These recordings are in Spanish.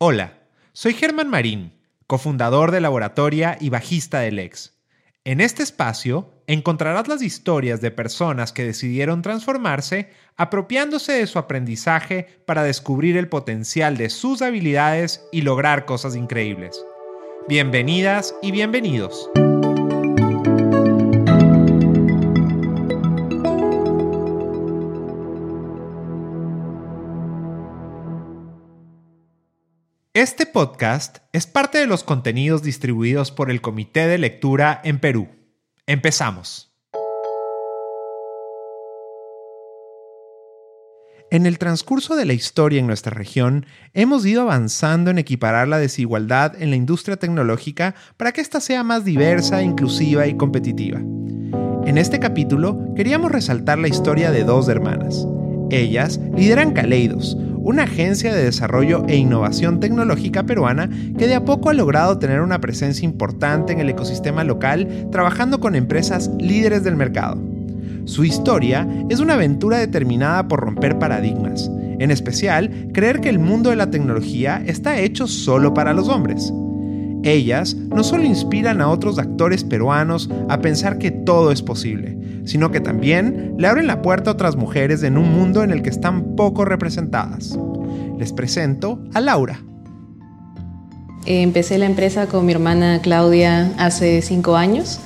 Hola, soy Germán Marín, cofundador de Laboratoria y bajista del Lex. En este espacio encontrarás las historias de personas que decidieron transformarse apropiándose de su aprendizaje para descubrir el potencial de sus habilidades y lograr cosas increíbles. Bienvenidas y bienvenidos. Este podcast es parte de los contenidos distribuidos por el Comité de Lectura en Perú. Empezamos. En el transcurso de la historia en nuestra región, hemos ido avanzando en equiparar la desigualdad en la industria tecnológica para que ésta sea más diversa, inclusiva y competitiva. En este capítulo queríamos resaltar la historia de dos hermanas. Ellas lideran Caleidos, una agencia de desarrollo e innovación tecnológica peruana que de a poco ha logrado tener una presencia importante en el ecosistema local trabajando con empresas líderes del mercado. Su historia es una aventura determinada por romper paradigmas, en especial creer que el mundo de la tecnología está hecho solo para los hombres. Ellas no solo inspiran a otros actores peruanos a pensar que todo es posible, sino que también le abren la puerta a otras mujeres en un mundo en el que están poco representadas. Les presento a Laura. Empecé la empresa con mi hermana Claudia hace cinco años.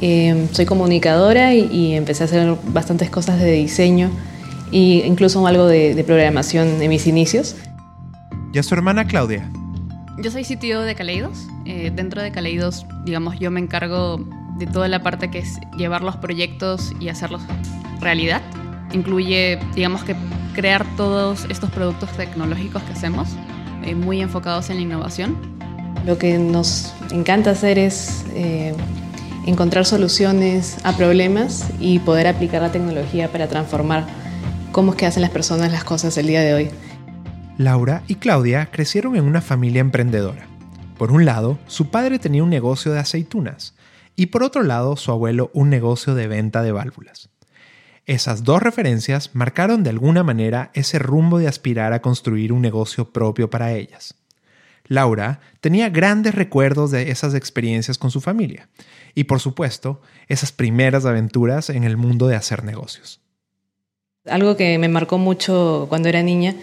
Em, soy comunicadora y, empecé a hacer bastantes cosas de diseño e incluso algo de, programación en mis inicios. ¿Y a su hermana Claudia? Yo soy sitio de Caleidos. Eh, dentro de Caleidos, digamos, yo me encargo de toda la parte que es llevar los proyectos y hacerlos realidad. Incluye, digamos que crear todos estos productos tecnológicos que hacemos, eh, muy enfocados en la innovación. Lo que nos encanta hacer es eh, encontrar soluciones a problemas y poder aplicar la tecnología para transformar cómo es que hacen las personas las cosas el día de hoy. Laura y Claudia crecieron en una familia emprendedora. Por un lado, su padre tenía un negocio de aceitunas y por otro lado su abuelo un negocio de venta de válvulas. Esas dos referencias marcaron de alguna manera ese rumbo de aspirar a construir un negocio propio para ellas. Laura tenía grandes recuerdos de esas experiencias con su familia y por supuesto esas primeras aventuras en el mundo de hacer negocios. Algo que me marcó mucho cuando era niña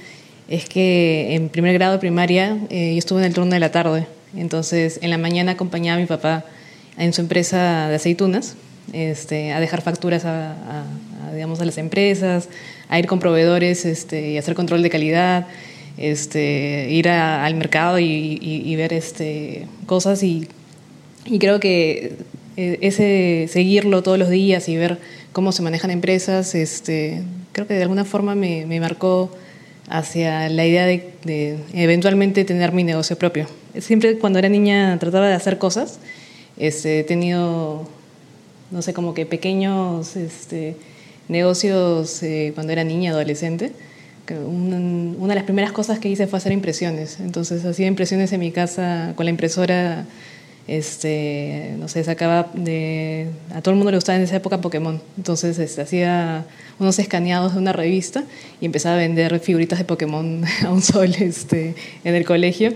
es que en primer grado de primaria eh, yo estuve en el turno de la tarde, entonces en la mañana acompañaba a mi papá en su empresa de aceitunas, este, a dejar facturas a, digamos, a las empresas, a ir con proveedores este, y hacer control de calidad, este, ir al mercado y, ver este, cosas. Y, creo que eh, ese seguirlo todos los días y ver cómo se manejan empresas, este, creo que de alguna forma me, marcó hacia la idea de, eventualmente tener mi negocio propio. Siempre cuando era niña trataba de hacer cosas este, he tenido, no sé, como que pequeños este, negocios eh, cuando era niña, adolescente. Una, de las primeras cosas que hice fue hacer impresiones. Entonces hacía impresiones en mi casa con la impresora. Este, no sé, sacaba. A todo el mundo le gustaba en esa época Pokémon. Entonces este, hacía unos escaneados de una revista y empezaba a vender figuritas de Pokémon a un sol este, en el colegio.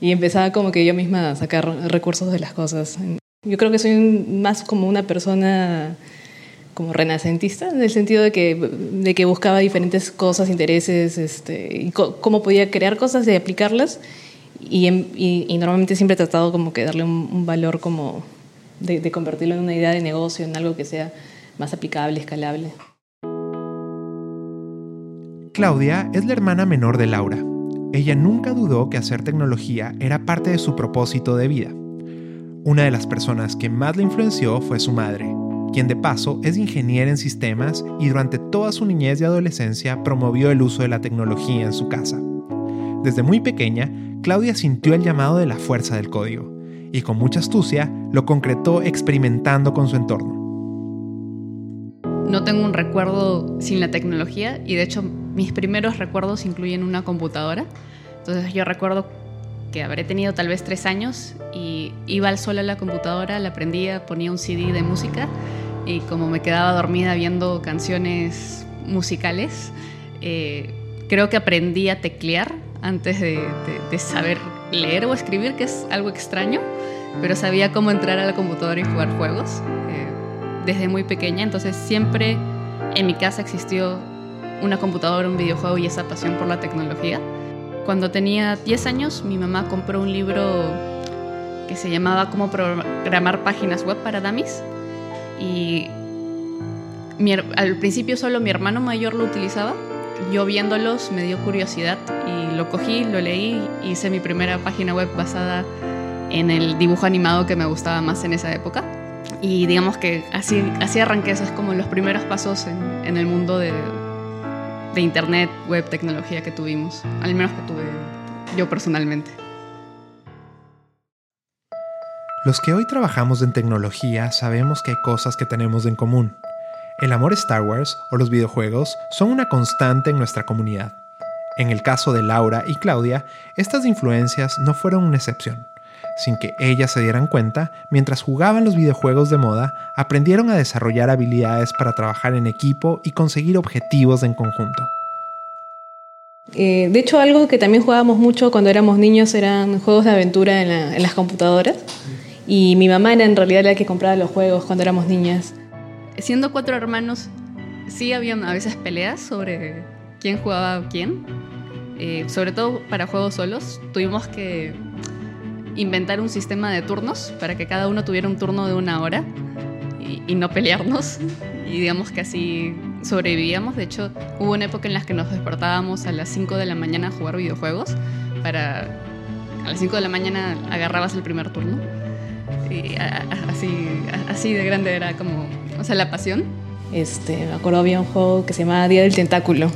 Y empezaba como que yo misma a sacar recursos de las cosas. Yo creo que soy más como una persona como renacentista, en el sentido de que, de que buscaba diferentes cosas, intereses, este, y cómo podía crear cosas y aplicarlas. Y, y, normalmente siempre he tratado como que darle un, valor como de, de, convertirlo en una idea de negocio, en algo que sea más aplicable, escalable. Claudia es la hermana menor de Laura. Ella nunca dudó que hacer tecnología era parte de su propósito de vida. Una de las personas que más le influenció fue su madre, quien de paso es ingeniera en sistemas y durante toda su niñez y adolescencia promovió el uso de la tecnología en su casa. Desde muy pequeña, Claudia sintió el llamado de la fuerza del código y con mucha astucia lo concretó experimentando con su entorno. No tengo un recuerdo sin la tecnología y de hecho mis primeros recuerdos incluyen una computadora. Entonces yo recuerdo que habré tenido tal vez tres años y iba al sol a la computadora, la prendía, ponía un CD de música y como me quedaba dormida viendo canciones musicales, eh, creo que aprendí a teclear antes de, saber leer o escribir, que es algo extraño, pero sabía cómo entrar a la computadora y jugar juegos eh, desde muy pequeña, entonces siempre en mi casa existió una computadora, un videojuego y esa pasión por la tecnología. Cuando tenía 10 años, mi mamá compró un libro que se llamaba Cómo programar páginas web para dummies y al principio solo mi hermano mayor lo utilizaba. Yo viéndolos me dio curiosidad y lo cogí, lo leí, hice mi primera página web basada en el dibujo animado que me gustaba más en esa época. Y digamos que así, así arranqué, esos es como los primeros pasos en, en el mundo de, de internet, web, tecnología que tuvimos, al menos que tuve yo personalmente. Los que hoy trabajamos en tecnología sabemos que hay cosas que tenemos en común. El amor Star Wars o los videojuegos son una constante en nuestra comunidad. En el caso de Laura y Claudia, estas influencias no fueron una excepción. Sin que ellas se dieran cuenta, mientras jugaban los videojuegos de moda, aprendieron a desarrollar habilidades para trabajar en equipo y conseguir objetivos en conjunto. Eh, de hecho, algo que también jugábamos mucho cuando éramos niños eran juegos de aventura en, en las computadoras. Y mi mamá era en realidad la que compraba los juegos cuando éramos niñas siendo cuatro hermanos, sí habían a veces peleas sobre quién jugaba quién. Eh, sobre todo para juegos solos, tuvimos que inventar un sistema de turnos para que cada uno tuviera un turno de una hora y, no pelearnos. Y digamos que así sobrevivíamos. De hecho, hubo una época en la que nos despertábamos a las 5 de la mañana a jugar videojuegos. Para a las 5 de la mañana agarrabas el primer turno. Y así, así de grande era como sea, la pasión. Este, me acuerdo había un juego que se llamaba Día del Tentáculo,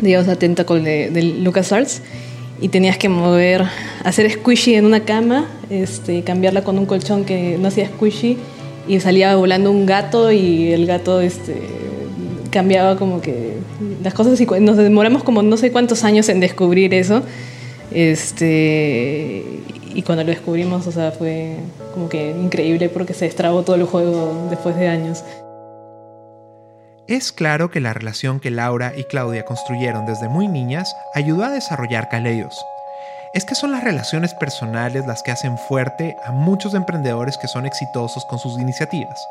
Día del Tentáculo de, de LucasArts, y tenías que mover, hacer squishy en una cama, este, cambiarla con un colchón que no hacía squishy, y salía volando un gato y el gato este, cambiaba como que las cosas y nos demoramos como no sé cuántos años en descubrir eso. Este, y cuando lo descubrimos, o sea, fue como que increíble porque se destrabó todo el juego después de años. Es claro que la relación que Laura y Claudia construyeron desde muy niñas ayudó a desarrollar Caleidos. Es que son las relaciones personales las que hacen fuerte a muchos emprendedores que son exitosos con sus iniciativas.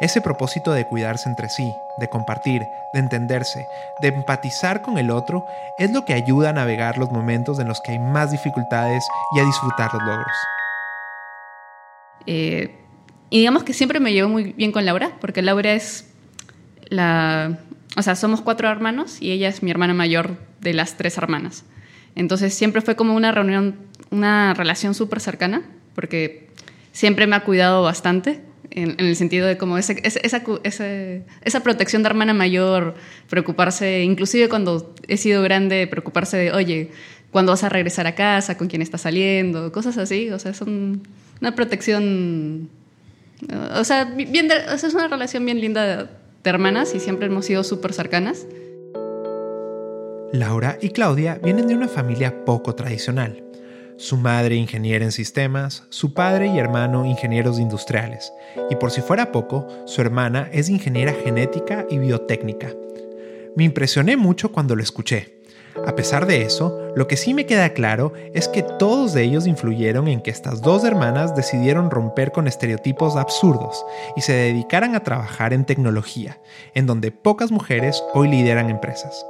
Ese propósito de cuidarse entre sí, de compartir, de entenderse, de empatizar con el otro, es lo que ayuda a navegar los momentos en los que hay más dificultades y a disfrutar los logros. Eh, y digamos que siempre me llevo muy bien con Laura, porque Laura es la... O sea, somos cuatro hermanos y ella es mi hermana mayor de las tres hermanas. Entonces siempre fue como una reunión, una relación súper cercana, porque siempre me ha cuidado bastante en, el sentido de como esa, esa, protección de hermana mayor, preocuparse, inclusive cuando he sido grande, preocuparse de, oye, ¿cuándo vas a regresar a casa? ¿Con quién estás saliendo? Cosas así, o sea, es una protección, o sea, bien es una relación bien linda de, de hermanas y siempre hemos sido súper cercanas. Laura y Claudia vienen de una familia poco tradicional su madre ingeniera en sistemas, su padre y hermano ingenieros industriales, y por si fuera poco, su hermana es ingeniera genética y biotécnica. Me impresioné mucho cuando lo escuché. A pesar de eso, lo que sí me queda claro es que todos ellos influyeron en que estas dos hermanas decidieron romper con estereotipos absurdos y se dedicaran a trabajar en tecnología, en donde pocas mujeres hoy lideran empresas.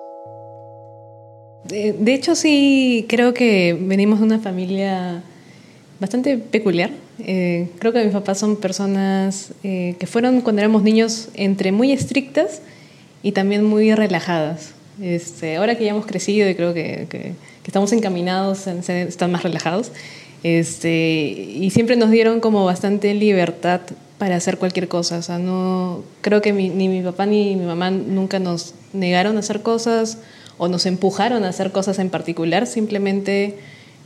De, hecho, sí, creo que venimos de una familia bastante peculiar. Eh, creo que mis papás son personas eh, que fueron cuando éramos niños entre muy estrictas y también muy relajadas. Este, ahora que ya hemos crecido y creo que, que, estamos encaminados, en, están más relajados. Este, y siempre nos dieron como bastante libertad para hacer cualquier cosa. No, creo que ni mi papá ni mi mamá nunca nos negaron a hacer cosas o nos empujaron a hacer cosas en particular, simplemente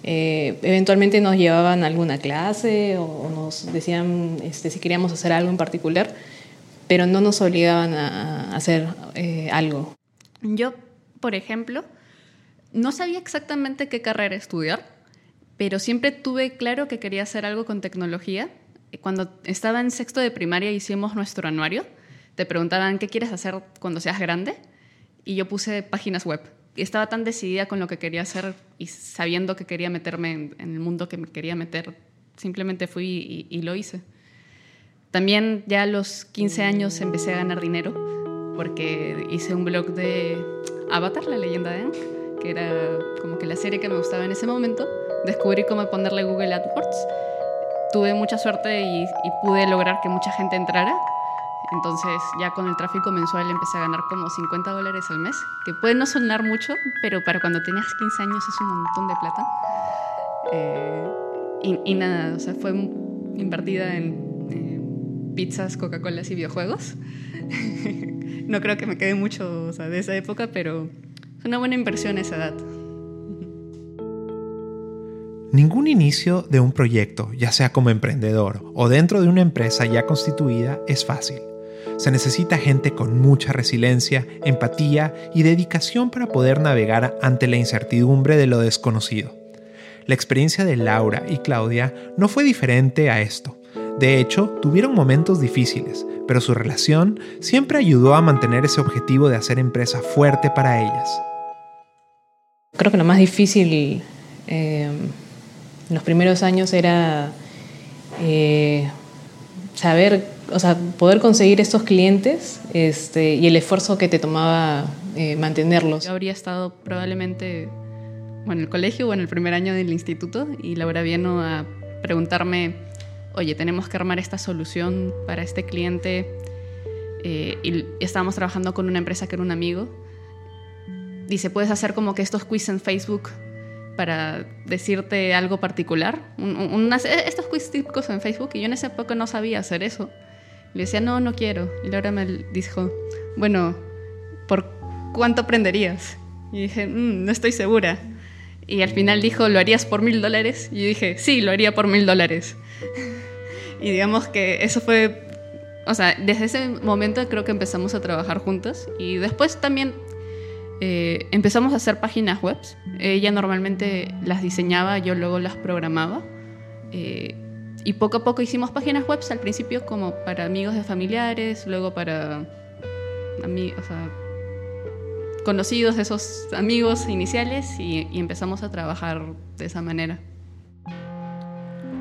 eh, eventualmente nos llevaban a alguna clase o, nos decían este, si queríamos hacer algo en particular, pero no nos obligaban a, hacer eh, algo. Yo, por ejemplo, no sabía exactamente qué carrera estudiar, pero siempre tuve claro que quería hacer algo con tecnología. Cuando estaba en sexto de primaria hicimos nuestro anuario. Te preguntaban qué quieres hacer cuando seas grande y yo puse páginas web. estaba tan decidida con lo que quería hacer y sabiendo que quería meterme en, el mundo que me quería meter, simplemente fui y, lo hice. También ya a los 15 años empecé a ganar dinero porque hice un blog de Avatar, la leyenda de Aang, que era como que la serie que me gustaba en ese momento. Descubrí cómo ponerle Google AdWords. Tuve mucha suerte y pude lograr que mucha gente entrara entonces ya con el tráfico mensual empecé a ganar como 50 dólares al mes, que puede no sonar mucho, pero para cuando tenías 15 años es un montón de plata. Eh, y, nada, o sea, fue invertida en pizzas, Coca-Colas y videojuegos. no creo que me quede mucho de esa época, pero es una buena inversión esa edad. Ningún inicio de un proyecto, ya sea como emprendedor o dentro de una empresa ya constituida, es fácil. Se necesita gente con mucha resiliencia, empatía y dedicación para poder navegar ante la incertidumbre de lo desconocido. La experiencia de Laura y Claudia no fue diferente a esto. De hecho, tuvieron momentos difíciles, pero su relación siempre ayudó a mantener ese objetivo de hacer empresa fuerte para ellas. Creo que lo más difícil eh, en los primeros años era eh, saber o sea, poder conseguir estos clientes este, y el esfuerzo que te tomaba eh, mantenerlos. Yo habría estado probablemente en el colegio o en el primer año del instituto y Laura vino a preguntarme, oye, tenemos que armar esta solución para este cliente eh, y estábamos trabajando con una empresa que era un amigo. Dice, puedes hacer como que estos quiz en Facebook para decirte algo particular. estos quiz típicos en Facebook y yo en esa época no sabía hacer eso. Le decía, no, no quiero. Y Laura me dijo, bueno, ¿por cuánto aprenderías? Y dije, mm, no estoy segura. Y al final dijo, ¿lo harías por mil dólares? Y dije, sí, lo haría por mil dólares. y digamos que eso fue, o sea, desde ese momento creo que empezamos a trabajar juntos. Y después también eh, empezamos a hacer páginas web. Ella normalmente las diseñaba, yo luego las programaba. Eh, y poco a poco hicimos páginas web, al principio como para amigos de familiares, luego para conocidos de esos amigos iniciales y, y empezamos a trabajar de esa manera.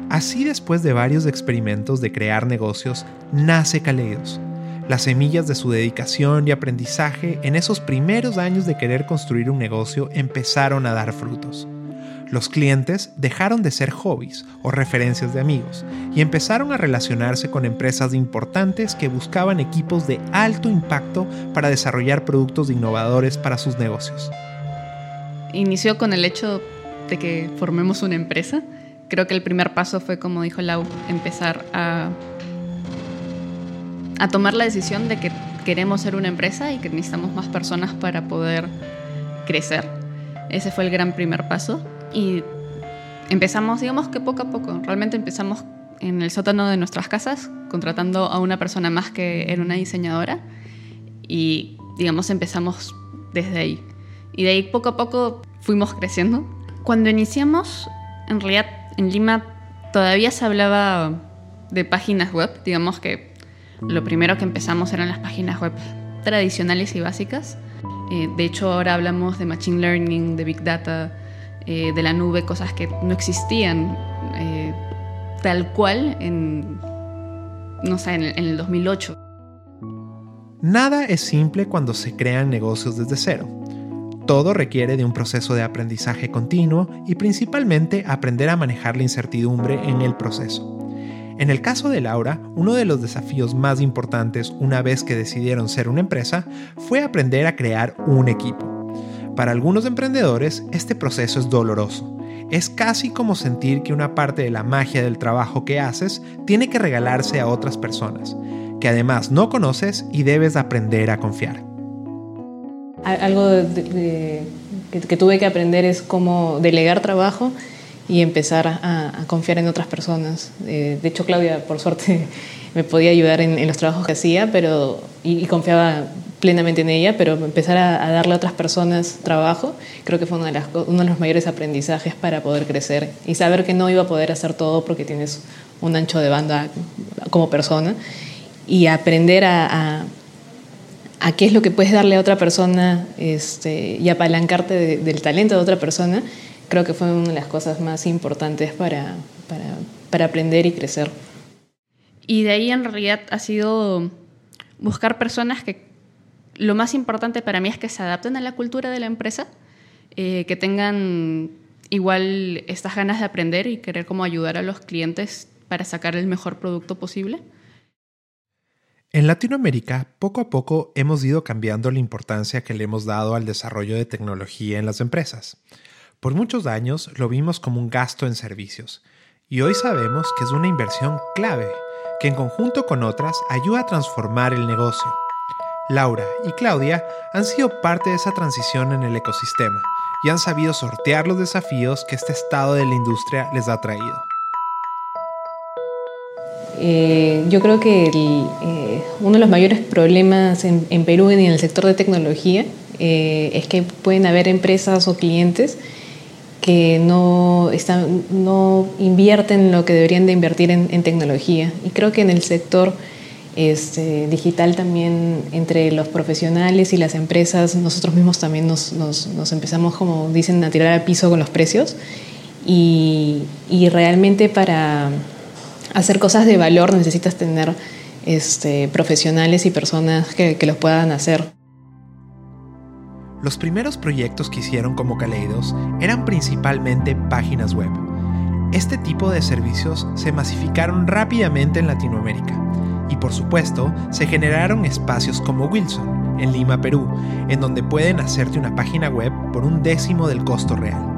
Así después de varios experimentos de crear negocios, nace Caleidos. Las semillas de su dedicación y aprendizaje en esos primeros años de querer construir un negocio empezaron a dar frutos. Los clientes dejaron de ser hobbies o referencias de amigos y empezaron a relacionarse con empresas importantes que buscaban equipos de alto impacto para desarrollar productos innovadores para sus negocios. Inició con el hecho de que formemos una empresa. Creo que el primer paso fue, como dijo Lau, empezar a, a tomar la decisión de que queremos ser una empresa y que necesitamos más personas para poder crecer. Ese fue el gran primer paso. Y empezamos, digamos que poco a poco, realmente empezamos en el sótano de nuestras casas, contratando a una persona más que era una diseñadora y, digamos, empezamos desde ahí. Y de ahí poco a poco fuimos creciendo. Cuando iniciamos, en realidad en Lima todavía se hablaba de páginas web, digamos que lo primero que empezamos eran las páginas web tradicionales y básicas. Eh, de hecho, ahora hablamos de Machine Learning, de Big Data, eh, de la nube, cosas que no existían eh, tal cual en, no sé, en el 2008. Nada es simple cuando se crean negocios desde cero. Todo requiere de un proceso de aprendizaje continuo y principalmente aprender a manejar la incertidumbre en el proceso. En el caso de Laura, uno de los desafíos más importantes una vez que decidieron ser una empresa fue aprender a crear un equipo. Para algunos emprendedores, este proceso es doloroso. Es casi como sentir que una parte de la magia del trabajo que haces tiene que regalarse a otras personas, que además no conoces y debes aprender a confiar. Algo que, tuve que aprender es cómo delegar trabajo y empezar a, confiar en otras personas. Eh, de hecho, Claudia, por suerte, me podía ayudar en, los trabajos que hacía, pero y confiaba plenamente en ella, pero empezar a, darle a otras personas trabajo, creo que fue uno de, uno de los mayores aprendizajes para poder crecer y saber que no iba a poder hacer todo porque tienes un ancho de banda como persona y aprender a, a qué es lo que puedes darle a otra persona este, y apalancarte del talento de otra persona, creo que fue una de las cosas más importantes para, para, aprender y crecer. Y de ahí en realidad ha sido buscar personas que lo más importante para mí es que se adapten a la cultura de la empresa, eh, que tengan igual estas ganas de aprender y querer como ayudar a los clientes para sacar el mejor producto posible. En Latinoamérica, poco a poco hemos ido cambiando la importancia que le hemos dado al desarrollo de tecnología en las empresas. Por muchos años lo vimos como un gasto en servicios, y hoy sabemos que es una inversión clave, que en conjunto con otras ayuda a transformar el negocio. Laura y Claudia han sido parte de esa transición en el ecosistema y han sabido sortear los desafíos que este estado de la industria les ha traído. Eh, yo creo que eh, uno de los mayores problemas en, Perú y en el sector de tecnología eh, es que pueden haber empresas o clientes que no, están, no invierten lo que deberían de invertir en, tecnología. Y creo que en el sector este, digital también, entre los profesionales y las empresas, nosotros mismos también nos, empezamos, como dicen, a tirar al piso con los precios. Y, realmente para hacer cosas de valor necesitas tener este, profesionales y personas que, los puedan hacer. Los primeros proyectos que hicieron como Kaleidos eran principalmente páginas web. Este tipo de servicios se masificaron rápidamente en Latinoamérica y por supuesto se generaron espacios como Wilson, en Lima, Perú, en donde pueden hacerte una página web por un décimo del costo real.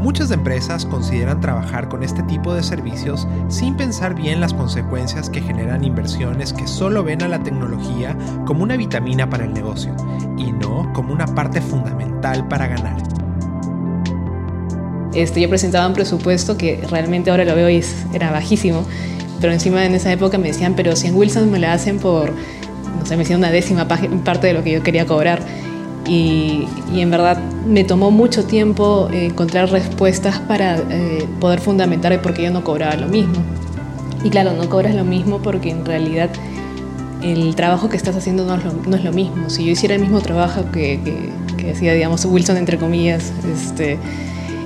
Muchas empresas consideran trabajar con este tipo de servicios sin pensar bien las consecuencias que generan inversiones que solo ven a la tecnología como una vitamina para el negocio y no como una parte fundamental para ganar. Este, yo presentaba un presupuesto que realmente ahora lo veo y era bajísimo, pero encima en esa época me decían, pero si en Wilson me la hacen por, no sé, me hacían una décima parte de lo que yo quería cobrar. Y, en verdad me tomó mucho tiempo eh, encontrar respuestas para eh, poder fundamentar el por qué yo no cobraba lo mismo. Y claro, no cobras lo mismo porque en realidad el trabajo que estás haciendo no es lo, no es lo mismo. Si yo hiciera el mismo trabajo que, que, que hacía, digamos, Wilson, entre comillas, este,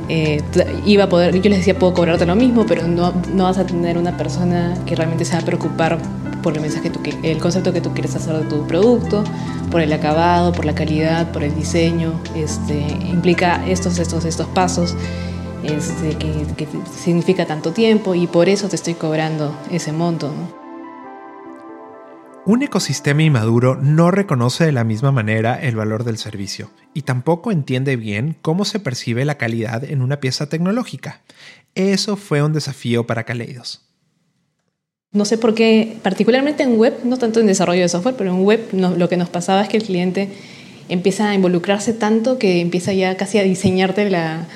eh, iba a poder, yo les decía, puedo cobrarte lo mismo, pero no, no vas a tener una persona que realmente se va a preocupar por el mensaje, el concepto que tú quieres hacer de tu producto, por el acabado, por la calidad, por el diseño. Este, implica estos, estos, estos pasos. Este, que, que, significa tanto tiempo y por eso te estoy cobrando ese monto. Un ecosistema inmaduro no reconoce de la misma manera el valor del servicio y tampoco entiende bien cómo se percibe la calidad en una pieza tecnológica. Eso fue un desafío para Kaleidos. No sé por qué, particularmente en web, no tanto en desarrollo de software, pero en web lo que nos pasaba es que el cliente empieza a involucrarse tanto que empieza ya casi a diseñarte la,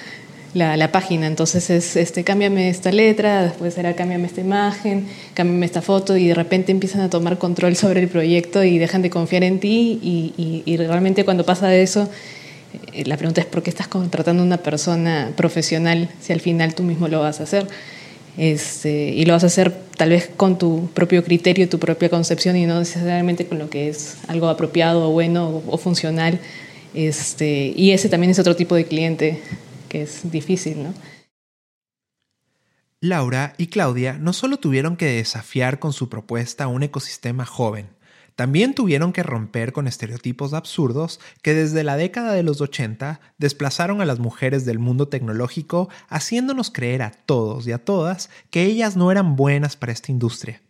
la, página. Entonces es, este, cámbiame esta letra, después será cámbiame esta imagen, cámbiame esta foto y de repente empiezan a tomar control sobre el proyecto y dejan de confiar en ti y, y, realmente cuando pasa eso, eh, la pregunta es por qué estás contratando a una persona profesional si al final tú mismo lo vas a hacer. Este, y lo vas a hacer tal vez con tu propio criterio, tu propia concepción y no necesariamente con lo que es algo apropiado o bueno o, funcional. Este, y ese también es otro tipo de cliente que es difícil, ¿no? Laura y Claudia no solo tuvieron que desafiar con su propuesta un ecosistema joven, también tuvieron que romper con estereotipos absurdos que desde la década de los 80 desplazaron a las mujeres del mundo tecnológico haciéndonos creer a todos y a todas que ellas no eran buenas para esta industria.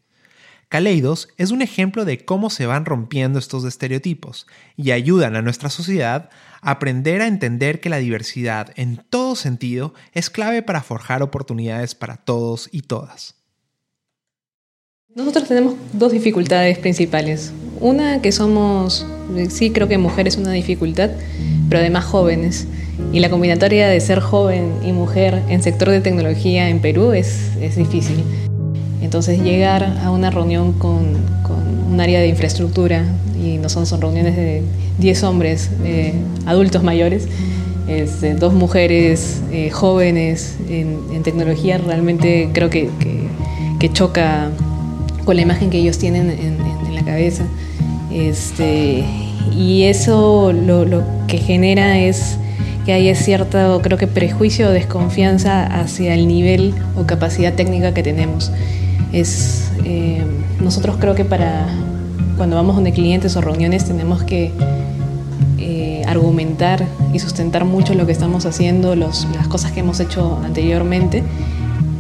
Kaleidos es un ejemplo de cómo se van rompiendo estos estereotipos y ayudan a nuestra sociedad a aprender a entender que la diversidad en todo sentido es clave para forjar oportunidades para todos y todas. Nosotros tenemos dos dificultades principales. Una que somos, sí creo que mujer es una dificultad, pero además jóvenes. Y la combinatoria de ser joven y mujer en sector de tecnología en Perú es, es difícil. Entonces llegar a una reunión con, con, un área de infraestructura, y no son, son reuniones de 10 hombres eh, adultos mayores, este, dos mujeres eh, jóvenes en, en, tecnología, realmente creo que, que, que choca con la imagen que ellos tienen en, la cabeza. Este, y eso lo, lo, que genera es que hay cierto, creo que prejuicio o desconfianza hacia el nivel o capacidad técnica que tenemos. Es, eh, nosotros creo que para cuando vamos donde clientes o reuniones tenemos que eh, argumentar y sustentar mucho lo que estamos haciendo, los, las cosas que hemos hecho anteriormente,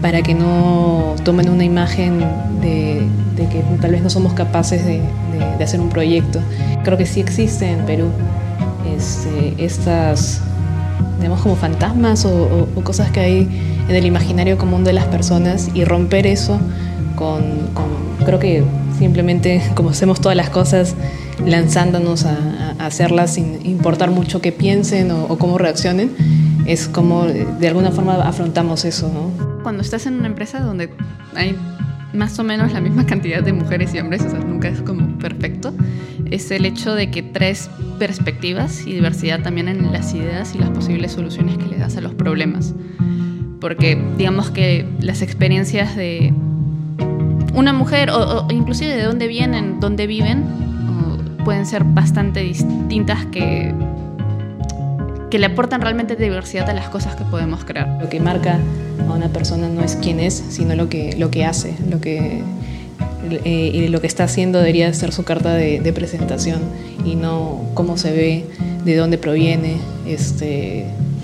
para que no tomen una imagen de, que tal vez no somos capaces de, de, hacer un proyecto. Creo que sí existe en Perú este, estas, digamos, como fantasmas o, cosas que hay en el imaginario común de las personas y romper eso con, con creo que simplemente como hacemos todas las cosas, lanzándonos a, a hacerlas sin importar mucho qué piensen o, o, cómo reaccionen, es como de alguna forma afrontamos eso, ¿no? Cuando estás en una empresa donde hay más o menos la misma cantidad de mujeres y hombres, o sea, nunca es como perfecto, es el hecho de que traes perspectivas y diversidad también en las ideas y las posibles soluciones que le das a los problemas. Porque digamos que las experiencias de una mujer o, o inclusive de dónde vienen, dónde viven, pueden ser bastante distintas que, que le aportan realmente diversidad a las cosas que podemos crear. Lo que marca a una persona no es quién es, sino lo que, lo que hace, lo que, eh, y lo que está haciendo debería ser su carta de, de, presentación y no cómo se ve, de dónde proviene, este,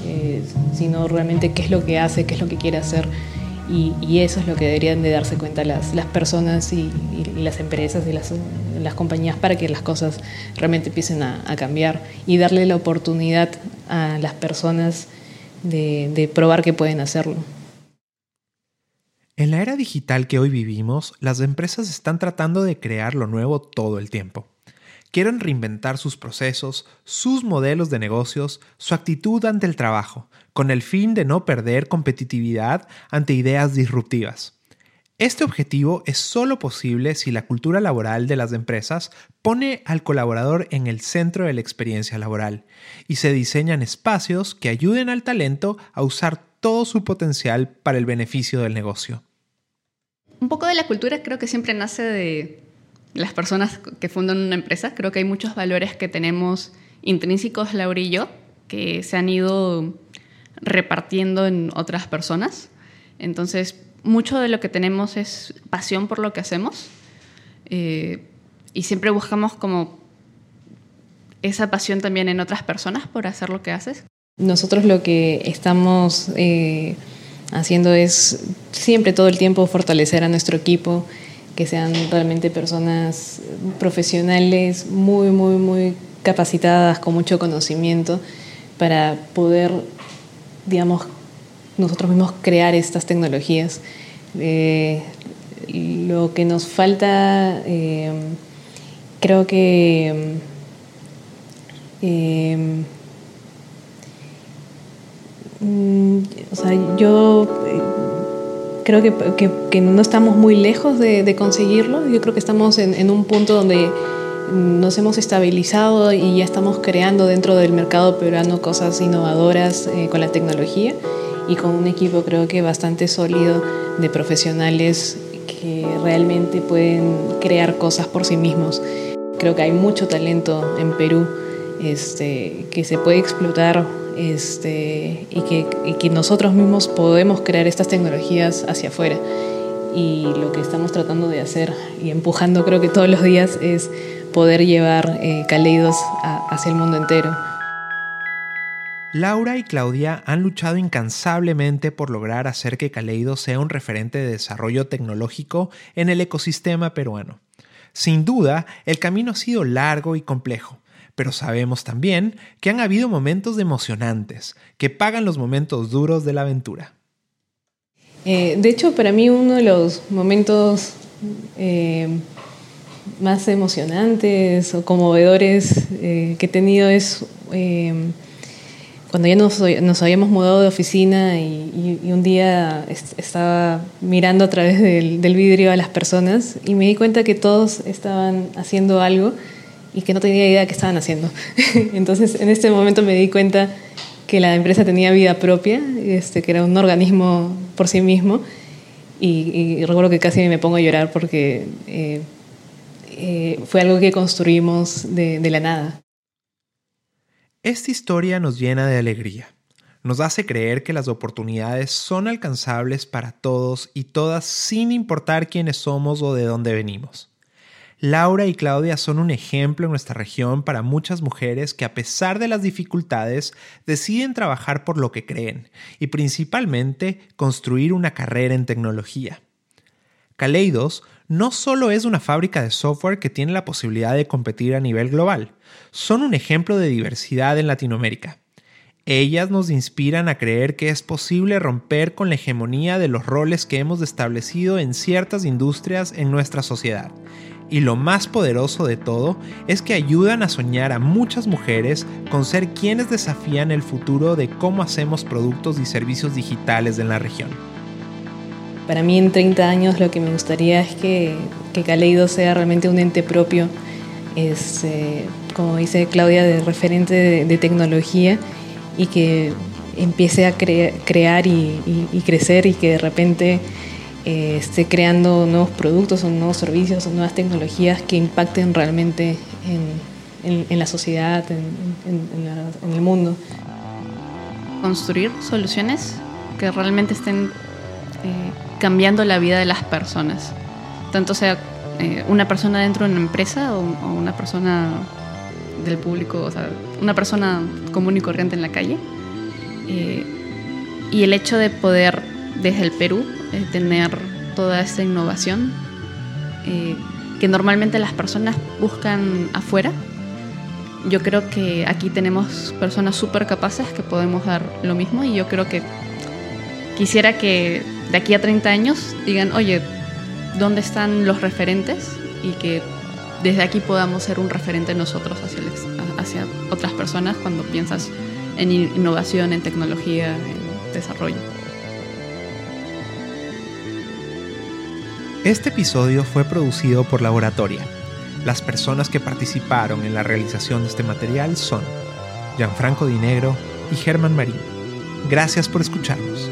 eh, sino realmente qué es lo que hace, qué es lo que quiere hacer. Y, eso es lo que deberían de darse cuenta las, personas y, las empresas y las, compañías para que las cosas realmente empiecen a, a cambiar y darle la oportunidad a las personas de, de probar que pueden hacerlo. En la era digital que hoy vivimos, las empresas están tratando de crear lo nuevo todo el tiempo. Quieren reinventar sus procesos, sus modelos de negocios, su actitud ante el trabajo, con el fin de no perder competitividad ante ideas disruptivas. Este objetivo es solo posible si la cultura laboral de las empresas pone al colaborador en el centro de la experiencia laboral y se diseñan espacios que ayuden al talento a usar todo su potencial para el beneficio del negocio. Un poco de la cultura creo que siempre nace de las personas que fundan una empresa. Creo que hay muchos valores que tenemos intrínsecos, Laura y yo, que se han ido repartiendo en otras personas. Entonces, mucho de lo que tenemos es pasión por lo que hacemos eh, y siempre buscamos como esa pasión también en otras personas por hacer lo que haces. Nosotros lo que estamos eh, haciendo es siempre todo el tiempo fortalecer a nuestro equipo, que sean realmente personas profesionales muy, muy, muy capacitadas, con mucho conocimiento, para poder, digamos, nosotros mismos crear estas tecnologías. Eh, lo que nos falta, eh, creo que... Eh, o sea, yo creo que, que, que, no estamos muy lejos de, de conseguirlo. Yo creo que estamos en, en, un punto donde nos hemos estabilizado y ya estamos creando dentro del mercado peruano cosas innovadoras eh, con la tecnología y con un equipo creo que bastante sólido de profesionales que realmente pueden crear cosas por sí mismos. Creo que hay mucho talento en Perú este, que se puede explotar este, y, que, nosotros mismos podemos crear estas tecnologías hacia afuera. Y lo que estamos tratando de hacer y empujando creo que todos los días es poder llevar eh, Caleidos hacia el mundo entero. Laura y Claudia han luchado incansablemente por lograr hacer que Caleidos sea un referente de desarrollo tecnológico en el ecosistema peruano. Sin duda, el camino ha sido largo y complejo, pero sabemos también que han habido momentos emocionantes que pagan los momentos duros de la aventura. Eh, de hecho, para mí uno de los momentos eh, más emocionantes o conmovedores eh, que he tenido es cuando ya nos, habíamos mudado de oficina y, un día est estaba mirando a través del, del vidrio a las personas y me di cuenta que todos estaban haciendo algo y que no tenía idea de qué estaban haciendo. Entonces, en este momento me di cuenta que la empresa tenía vida propia, este, que era un organismo por sí mismo, y, recuerdo que casi me pongo a llorar porque eh, eh, fue algo que construimos de, la nada. Esta historia nos llena de alegría. Nos hace creer que las oportunidades son alcanzables para todos y todas sin importar quiénes somos o de dónde venimos. Laura y Claudia son un ejemplo en nuestra región para muchas mujeres que a pesar de las dificultades deciden trabajar por lo que creen y principalmente construir una carrera en tecnología. Kaleidos no solo es una fábrica de software que tiene la posibilidad de competir a nivel global, son un ejemplo de diversidad en Latinoamérica. Ellas nos inspiran a creer que es posible romper con la hegemonía de los roles que hemos establecido en ciertas industrias en nuestra sociedad y lo más poderoso de todo es que ayudan a soñar a muchas mujeres con ser quienes desafían el futuro de cómo hacemos productos y servicios digitales en la región. Para mí en 30 años lo que me gustaría es que, que Caleido sea realmente un ente propio, es, eh, como dice Claudia, de referente de, tecnología y que empiece a crear y, y crecer y que de repente eh, esté creando nuevos productos o nuevos servicios o nuevas tecnologías que impacten realmente en, la sociedad, en, el mundo. Construir soluciones que realmente estén eh, cambiando la vida de las personas, tanto sea eh, una persona dentro de una empresa o, una persona del público, o sea, una persona común y corriente en la calle. y el hecho de poder desde el Perú eh, tener toda esta innovación eh, que normalmente las personas buscan afuera. Yo creo que aquí tenemos personas súper capaces que podemos dar lo mismo y yo creo que quisiera que de aquí a 30 años digan, oye, ¿dónde están los referentes? Y que desde aquí podamos ser un referente nosotros hacia, hacia otras personas cuando piensas en innovación, en tecnología, en desarrollo. Este episodio fue producido por Laboratoria. Las personas que participaron en la realización de este material son Gianfranco Dinegro y Germán Marín. Gracias por escucharnos.